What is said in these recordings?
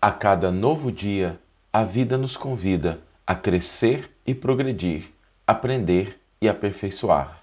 A cada novo dia, a vida nos convida a crescer e progredir, aprender e aperfeiçoar.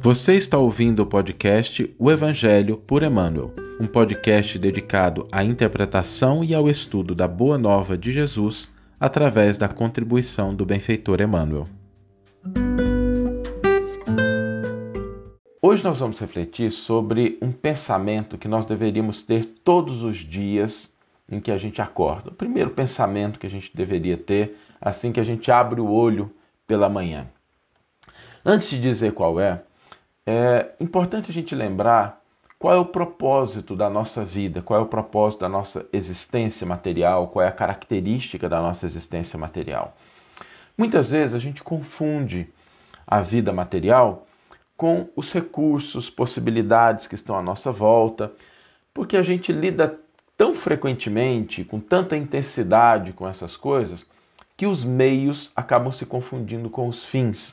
Você está ouvindo o podcast O Evangelho por Emmanuel, um podcast dedicado à interpretação e ao estudo da Boa Nova de Jesus através da contribuição do benfeitor Emmanuel. Hoje nós vamos refletir sobre um pensamento que nós deveríamos ter todos os dias em que a gente acorda. O primeiro pensamento que a gente deveria ter assim que a gente abre o olho pela manhã. Antes de dizer qual é, é importante a gente lembrar qual é o propósito da nossa vida, qual é o propósito da nossa existência material, qual é a característica da nossa existência material. Muitas vezes a gente confunde a vida material com os recursos, possibilidades que estão à nossa volta, porque a gente lida tão frequentemente, com tanta intensidade com essas coisas, que os meios acabam se confundindo com os fins.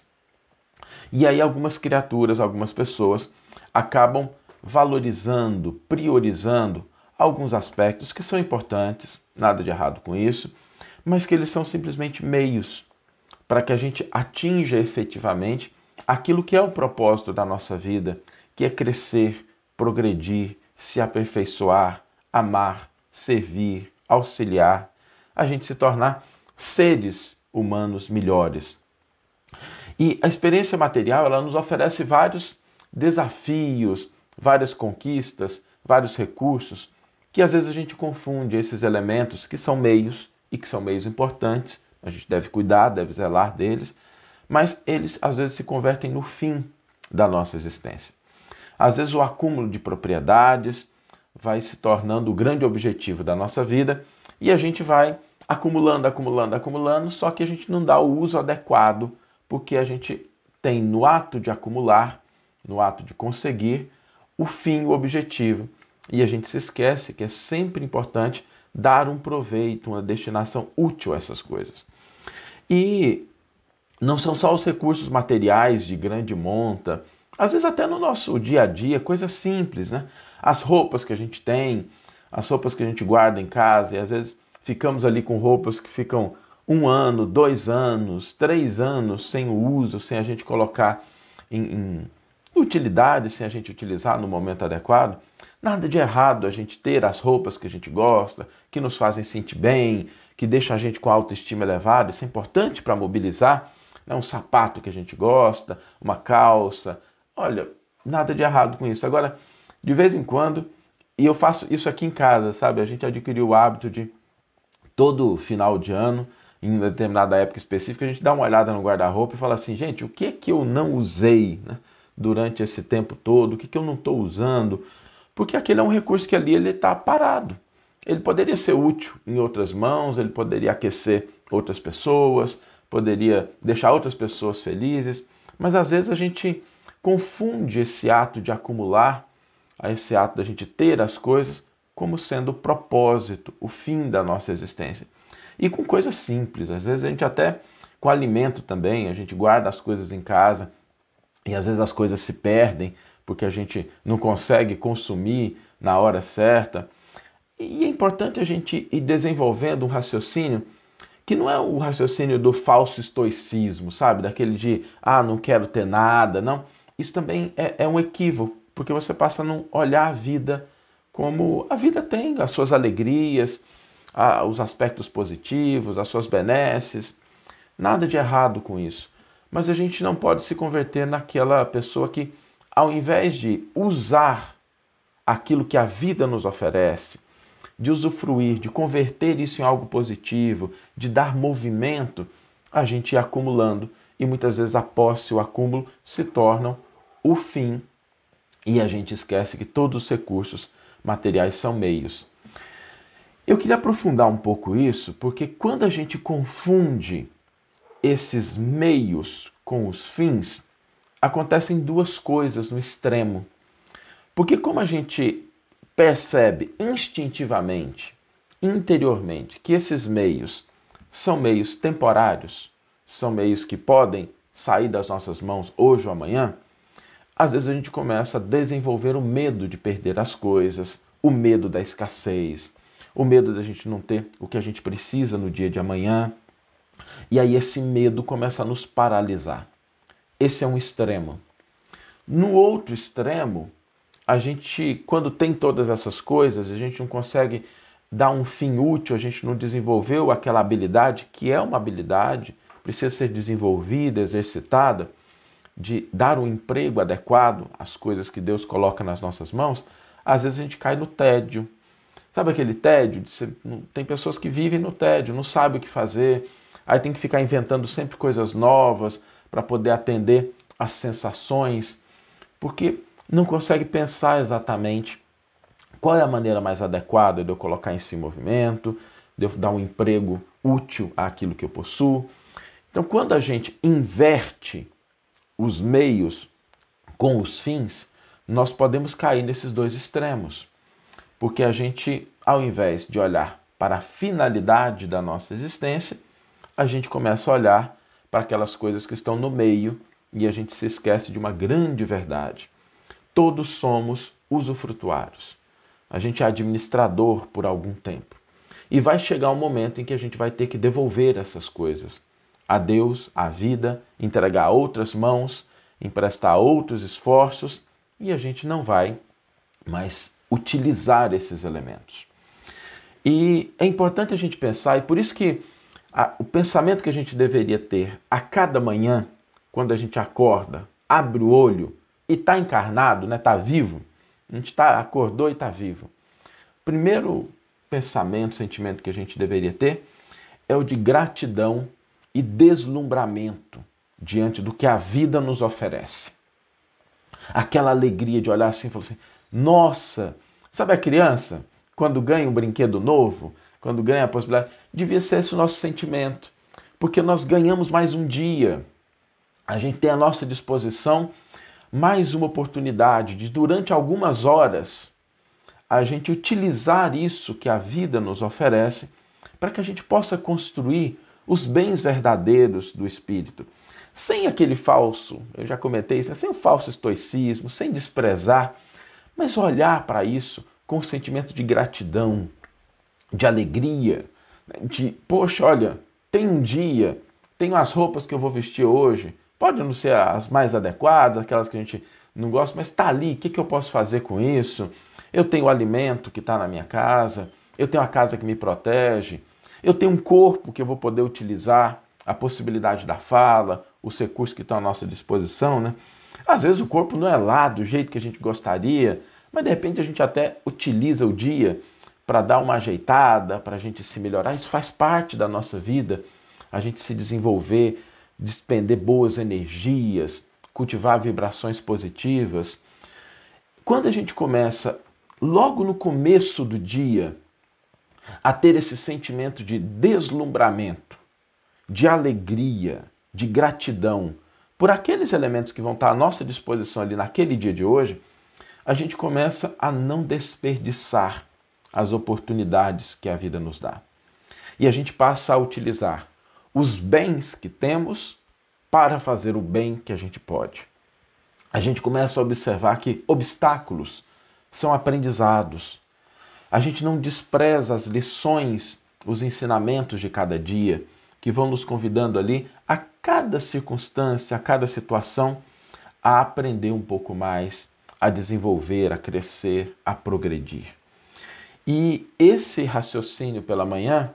E aí algumas criaturas, algumas pessoas acabam valorizando, priorizando alguns aspectos que são importantes, nada de errado com isso, mas que eles são simplesmente meios para que a gente atinja efetivamente aquilo que é o propósito da nossa vida, que é crescer, progredir, se aperfeiçoar, amar, servir, auxiliar, a gente se tornar seres humanos melhores. E a experiência material, ela nos oferece vários desafios, várias conquistas, vários recursos, que às vezes a gente confunde esses elementos que são meios e que são meios importantes, a gente deve cuidar, deve zelar deles, mas eles às vezes se convertem no fim da nossa existência. Às vezes o acúmulo de propriedades vai se tornando o grande objetivo da nossa vida e a gente vai acumulando, acumulando, acumulando, só que a gente não dá o uso adequado, porque a gente tem no ato de acumular, no ato de conseguir, o fim, o objetivo. E a gente se esquece que é sempre importante dar um proveito, uma destinação útil a essas coisas. E não são só os recursos materiais de grande monta, às vezes até no nosso dia a dia, coisas simples, né? As roupas que a gente tem, as roupas que a gente guarda em casa, e às vezes ficamos ali com roupas que ficam um ano, dois anos, três anos sem o uso, sem a gente colocar em, em utilidade, sem a gente utilizar no momento adequado. Nada de errado a gente ter as roupas que a gente gosta, que nos fazem sentir bem, que deixam a gente com a autoestima elevada, isso é importante para mobilizar né, um sapato que a gente gosta, uma calça. Olha, nada de errado com isso. Agora, de vez em quando, e eu faço isso aqui em casa, sabe? A gente adquiriu o hábito de todo final de ano, em determinada época específica, a gente dá uma olhada no guarda-roupa e fala assim, gente, o que que eu não usei né, durante esse tempo todo? O que, que eu não estou usando? Porque aquele é um recurso que ali ele está parado. Ele poderia ser útil em outras mãos, ele poderia aquecer outras pessoas, poderia deixar outras pessoas felizes, mas às vezes a gente confunde esse ato de acumular, esse ato da gente ter as coisas, como sendo o propósito, o fim da nossa existência. E com coisas simples, às vezes a gente até com alimento também, a gente guarda as coisas em casa e às vezes as coisas se perdem porque a gente não consegue consumir na hora certa. E é importante a gente ir desenvolvendo um raciocínio que não é o raciocínio do falso estoicismo, sabe? Daquele de, ah, não quero ter nada, não. Isso também é, é um equívoco, porque você passa a não olhar a vida como a vida tem, as suas alegrias, a, os aspectos positivos, as suas benesses. Nada de errado com isso. Mas a gente não pode se converter naquela pessoa que, ao invés de usar aquilo que a vida nos oferece, de usufruir, de converter isso em algo positivo, de dar movimento, a gente ia acumulando e muitas vezes a posse o acúmulo se tornam o fim e a gente esquece que todos os recursos materiais são meios. Eu queria aprofundar um pouco isso, porque quando a gente confunde esses meios com os fins, acontecem duas coisas no extremo. Porque como a gente percebe instintivamente, interiormente, que esses meios são meios temporários, são meios que podem sair das nossas mãos hoje ou amanhã, às vezes a gente começa a desenvolver o medo de perder as coisas, o medo da escassez, o medo da gente não ter o que a gente precisa no dia de amanhã. E aí esse medo começa a nos paralisar. Esse é um extremo. No outro extremo, a gente, quando tem todas essas coisas, a gente não consegue dar um fim útil, a gente não desenvolveu aquela habilidade, que é uma habilidade, precisa ser desenvolvida, exercitada, de dar um emprego adequado às coisas que Deus coloca nas nossas mãos, às vezes a gente cai no tédio. Sabe aquele tédio? Tem pessoas que vivem no tédio, não sabem o que fazer, aí tem que ficar inventando sempre coisas novas para poder atender às sensações, porque não consegue pensar exatamente qual é a maneira mais adequada de eu colocar isso em movimento, de eu dar um emprego útil àquilo que eu possuo. Então, quando a gente inverte os meios com os fins, nós podemos cair nesses dois extremos. Porque a gente, ao invés de olhar para a finalidade da nossa existência, a gente começa a olhar para aquelas coisas que estão no meio e a gente se esquece de uma grande verdade. Todos somos usufrutuários. A gente é administrador por algum tempo. E vai chegar um momento em que a gente vai ter que devolver essas coisas a Deus, a vida, entregar outras mãos, emprestar outros esforços e a gente não vai mais utilizar esses elementos. E é importante a gente pensar, e por isso que a, o pensamento que a gente deveria ter a cada manhã, quando a gente acorda, abre o olho e está encarnado, está né, tá vivo, a gente tá, acordou e está vivo. Primeiro pensamento, sentimento que a gente deveria ter é o de gratidão e deslumbramento diante do que a vida nos oferece. Aquela alegria de olhar assim e falar assim: nossa, sabe a criança quando ganha um brinquedo novo, quando ganha a possibilidade? Devia ser esse o nosso sentimento, porque nós ganhamos mais um dia. A gente tem à nossa disposição mais uma oportunidade de, durante algumas horas, a gente utilizar isso que a vida nos oferece para que a gente possa construir os bens verdadeiros do espírito, sem aquele falso, eu já comentei isso, né? sem o falso estoicismo, sem desprezar, mas olhar para isso com um sentimento de gratidão, de alegria, né? de, poxa, olha, tem um dia, tenho as roupas que eu vou vestir hoje, pode não ser as mais adequadas, aquelas que a gente não gosta, mas está ali, o que, que eu posso fazer com isso? Eu tenho alimento que está na minha casa, eu tenho a casa que me protege, eu tenho um corpo que eu vou poder utilizar, a possibilidade da fala, os recursos que estão à nossa disposição, né? Às vezes o corpo não é lá do jeito que a gente gostaria, mas de repente a gente até utiliza o dia para dar uma ajeitada, para a gente se melhorar. Isso faz parte da nossa vida, a gente se desenvolver, despender boas energias, cultivar vibrações positivas. Quando a gente começa logo no começo do dia a ter esse sentimento de deslumbramento, de alegria, de gratidão por aqueles elementos que vão estar à nossa disposição ali naquele dia de hoje, a gente começa a não desperdiçar as oportunidades que a vida nos dá. E a gente passa a utilizar os bens que temos para fazer o bem que a gente pode. A gente começa a observar que obstáculos são aprendizados, a gente não despreza as lições, os ensinamentos de cada dia, que vão nos convidando ali a cada circunstância, a cada situação, a aprender um pouco mais, a desenvolver, a crescer, a progredir. E esse raciocínio pela manhã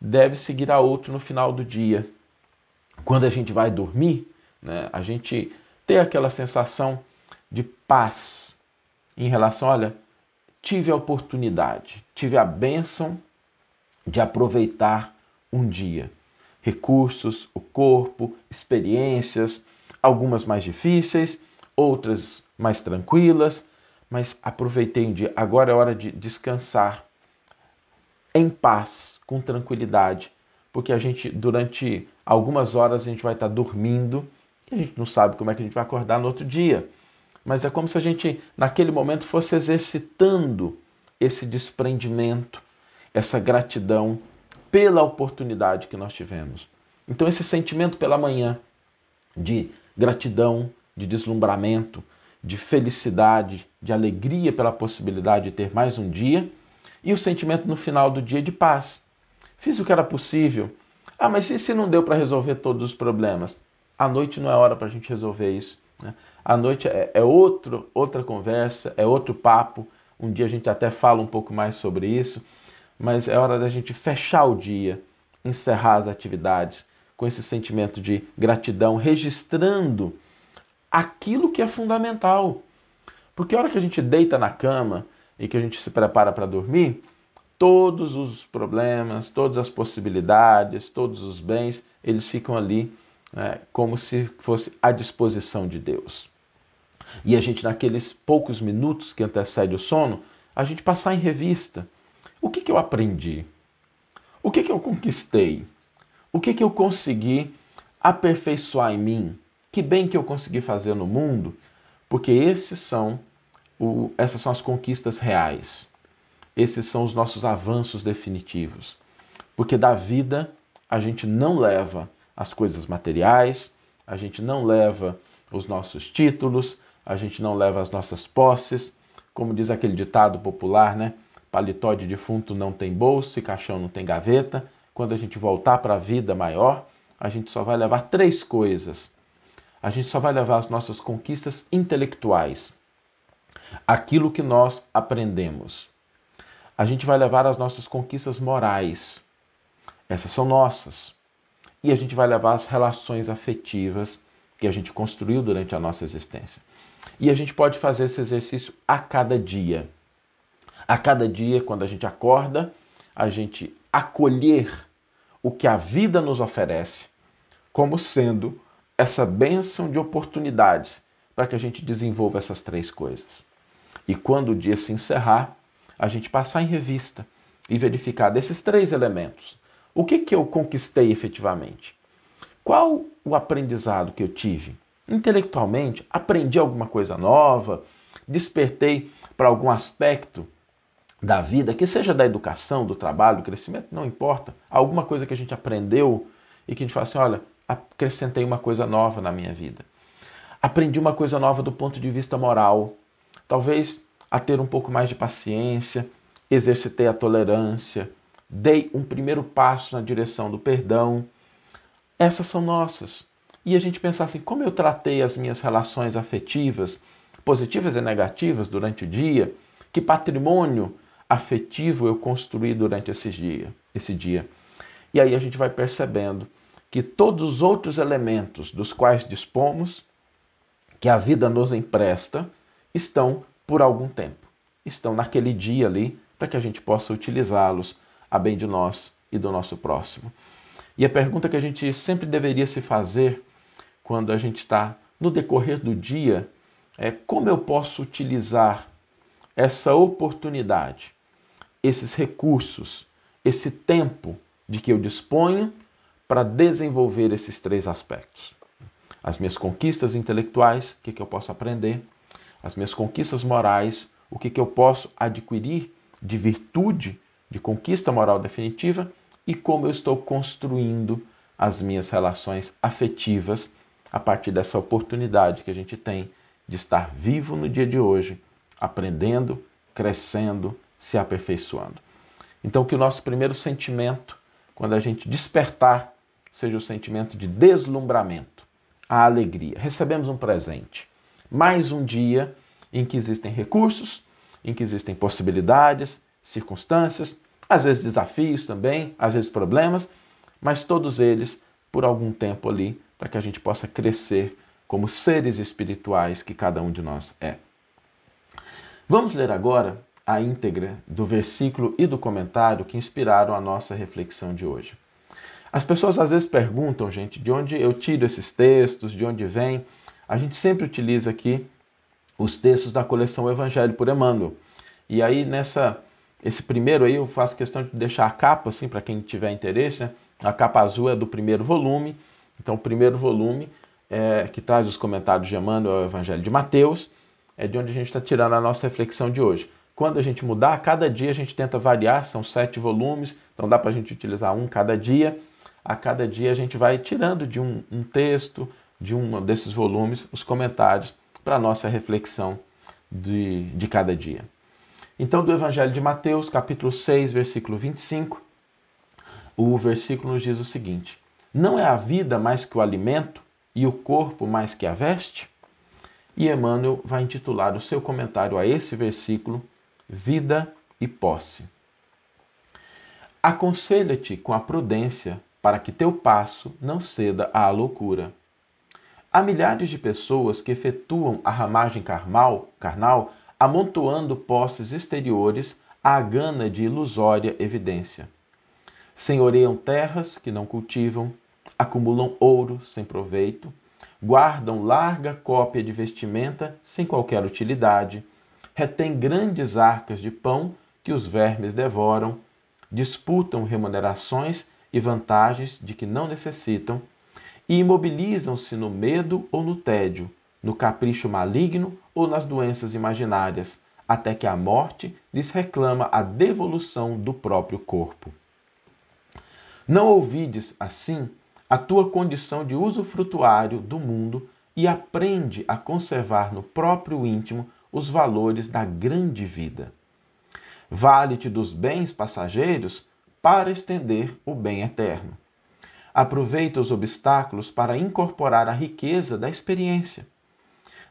deve seguir a outro no final do dia. Quando a gente vai dormir, né, a gente tem aquela sensação de paz em relação, olha, tive a oportunidade, tive a bênção de aproveitar um dia. Recursos, o corpo, experiências, algumas mais difíceis, outras mais tranquilas, mas aproveitei um dia. Agora é hora de descansar em paz, com tranquilidade, porque a gente, durante algumas horas, a gente vai estar dormindo e a gente não sabe como é que a gente vai acordar no outro dia mas é como se a gente, naquele momento, fosse exercitando esse desprendimento, essa gratidão pela oportunidade que nós tivemos. Então, esse sentimento pela manhã de gratidão, de deslumbramento, de felicidade, de alegria pela possibilidade de ter mais um dia, e o sentimento no final do dia de paz. Fiz o que era possível. Ah, mas e se não deu para resolver todos os problemas? A noite não é hora para a gente resolver isso. Né? A noite é, é outro, outra conversa, é outro papo. Um dia a gente até fala um pouco mais sobre isso, mas é hora da gente fechar o dia, encerrar as atividades com esse sentimento de gratidão, registrando aquilo que é fundamental. Porque a hora que a gente deita na cama e que a gente se prepara para dormir, todos os problemas, todas as possibilidades, todos os bens, eles ficam ali né, como se fosse à disposição de Deus. E a gente, naqueles poucos minutos que antecede o sono, a gente passar em revista. O que, que eu aprendi? O que, que eu conquistei? O que, que eu consegui aperfeiçoar em mim? Que bem que eu consegui fazer no mundo? Porque esses são o, essas são as conquistas reais. Esses são os nossos avanços definitivos. Porque da vida a gente não leva as coisas materiais, a gente não leva os nossos títulos, a gente não leva as nossas posses. Como diz aquele ditado popular, né? Paletó de defunto não tem bolso e caixão não tem gaveta. Quando a gente voltar para a vida maior, a gente só vai levar três coisas. A gente só vai levar as nossas conquistas intelectuais, aquilo que nós aprendemos. A gente vai levar as nossas conquistas morais, essas são nossas. E a gente vai levar as relações afetivas que a gente construiu durante a nossa existência. E a gente pode fazer esse exercício a cada dia. A cada dia, quando a gente acorda, a gente acolher o que a vida nos oferece como sendo essa bênção de oportunidades para que a gente desenvolva essas três coisas. E quando o dia se encerrar, a gente passar em revista e verificar desses três elementos. O que, que eu conquistei efetivamente? Qual o aprendizado que eu tive? Intelectualmente, aprendi alguma coisa nova? Despertei para algum aspecto da vida, que seja da educação, do trabalho, do crescimento, não importa. Alguma coisa que a gente aprendeu e que a gente fala assim: olha, acrescentei uma coisa nova na minha vida. Aprendi uma coisa nova do ponto de vista moral. Talvez a ter um pouco mais de paciência, exercitei a tolerância, dei um primeiro passo na direção do perdão. Essas são nossas. E a gente pensar assim: como eu tratei as minhas relações afetivas, positivas e negativas durante o dia, que patrimônio afetivo eu construí durante esse dia, esse dia. E aí a gente vai percebendo que todos os outros elementos dos quais dispomos, que a vida nos empresta, estão por algum tempo. Estão naquele dia ali para que a gente possa utilizá-los a bem de nós e do nosso próximo. E a pergunta que a gente sempre deveria se fazer quando a gente está no decorrer do dia é como eu posso utilizar essa oportunidade esses recursos, esse tempo de que eu disponho para desenvolver esses três aspectos. As minhas conquistas intelectuais, o que, que eu posso aprender, as minhas conquistas morais, o que, que eu posso adquirir de virtude, de conquista moral definitiva e como eu estou construindo as minhas relações afetivas a partir dessa oportunidade que a gente tem de estar vivo no dia de hoje, aprendendo, crescendo, se aperfeiçoando. Então, que o nosso primeiro sentimento, quando a gente despertar, seja o sentimento de deslumbramento, a alegria. Recebemos um presente. Mais um dia em que existem recursos, em que existem possibilidades, circunstâncias, às vezes desafios também, às vezes problemas, mas todos eles por algum tempo ali, para que a gente possa crescer como seres espirituais que cada um de nós é. Vamos ler agora a íntegra do versículo e do comentário que inspiraram a nossa reflexão de hoje. As pessoas às vezes perguntam, gente, de onde eu tiro esses textos, de onde vem. A gente sempre utiliza aqui os textos da coleção Evangelho por Emmanuel. E aí nessa esse primeiro aí eu faço questão de deixar a capa assim para quem tiver interesse, né? A capa azul é do primeiro volume. Então o primeiro volume é, que traz os comentários de Emmanuel ao Evangelho de Mateus, é de onde a gente está tirando a nossa reflexão de hoje. Quando a gente mudar, cada dia a gente tenta variar, são sete volumes, então dá para a gente utilizar um cada dia. A cada dia a gente vai tirando de um, um texto, de um desses volumes, os comentários, para a nossa reflexão de, de cada dia. Então, do Evangelho de Mateus, capítulo 6, versículo 25, o versículo nos diz o seguinte: Não é a vida mais que o alimento e o corpo mais que a veste? E Emmanuel vai intitular o seu comentário a esse versículo Vida e Posse. Aconselha-te com a prudência para que teu passo não ceda à loucura. Há milhares de pessoas que efetuam a ramagem carnal, carnal amontoando posses exteriores à gana de ilusória evidência. Senhoreiam terras que não cultivam, acumulam ouro sem proveito, guardam larga cópia de vestimenta sem qualquer utilidade, retêm grandes arcas de pão que os vermes devoram, disputam remunerações e vantagens de que não necessitam, e imobilizam-se no medo ou no tédio, no capricho maligno ou nas doenças imaginárias, até que a morte lhes reclama a devolução do próprio corpo. Não ouvides, assim, a tua condição de usufrutuário do mundo e aprende a conservar no próprio íntimo os valores da grande vida. Vale-te dos bens passageiros para estender o bem eterno. Aproveita os obstáculos para incorporar a riqueza da experiência.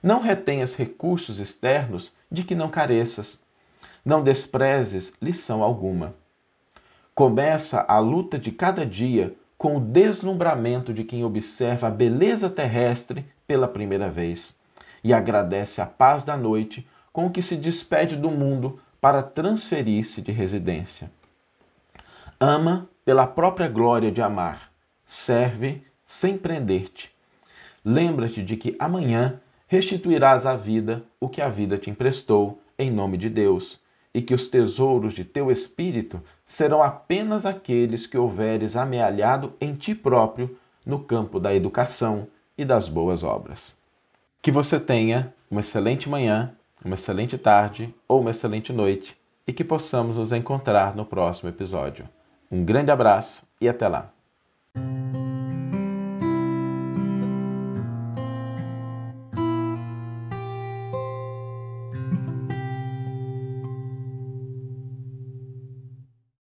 Não retenhas recursos externos de que não careças. Não desprezes lição alguma. Começa a luta de cada dia com o deslumbramento de quem observa a beleza terrestre pela primeira vez e agradece a paz da noite com que se despede do mundo para transferir-se de residência. Ama pela própria glória de amar, serve sem prender-te. Lembra-te de que amanhã restituirás à vida o que a vida te emprestou, em nome de Deus, e que os tesouros de teu espírito serão apenas aqueles que houveres amealhado em ti próprio no campo da educação e das boas obras. Que você tenha uma excelente manhã, uma excelente tarde ou uma excelente noite e que possamos nos encontrar no próximo episódio. Um grande abraço e até lá!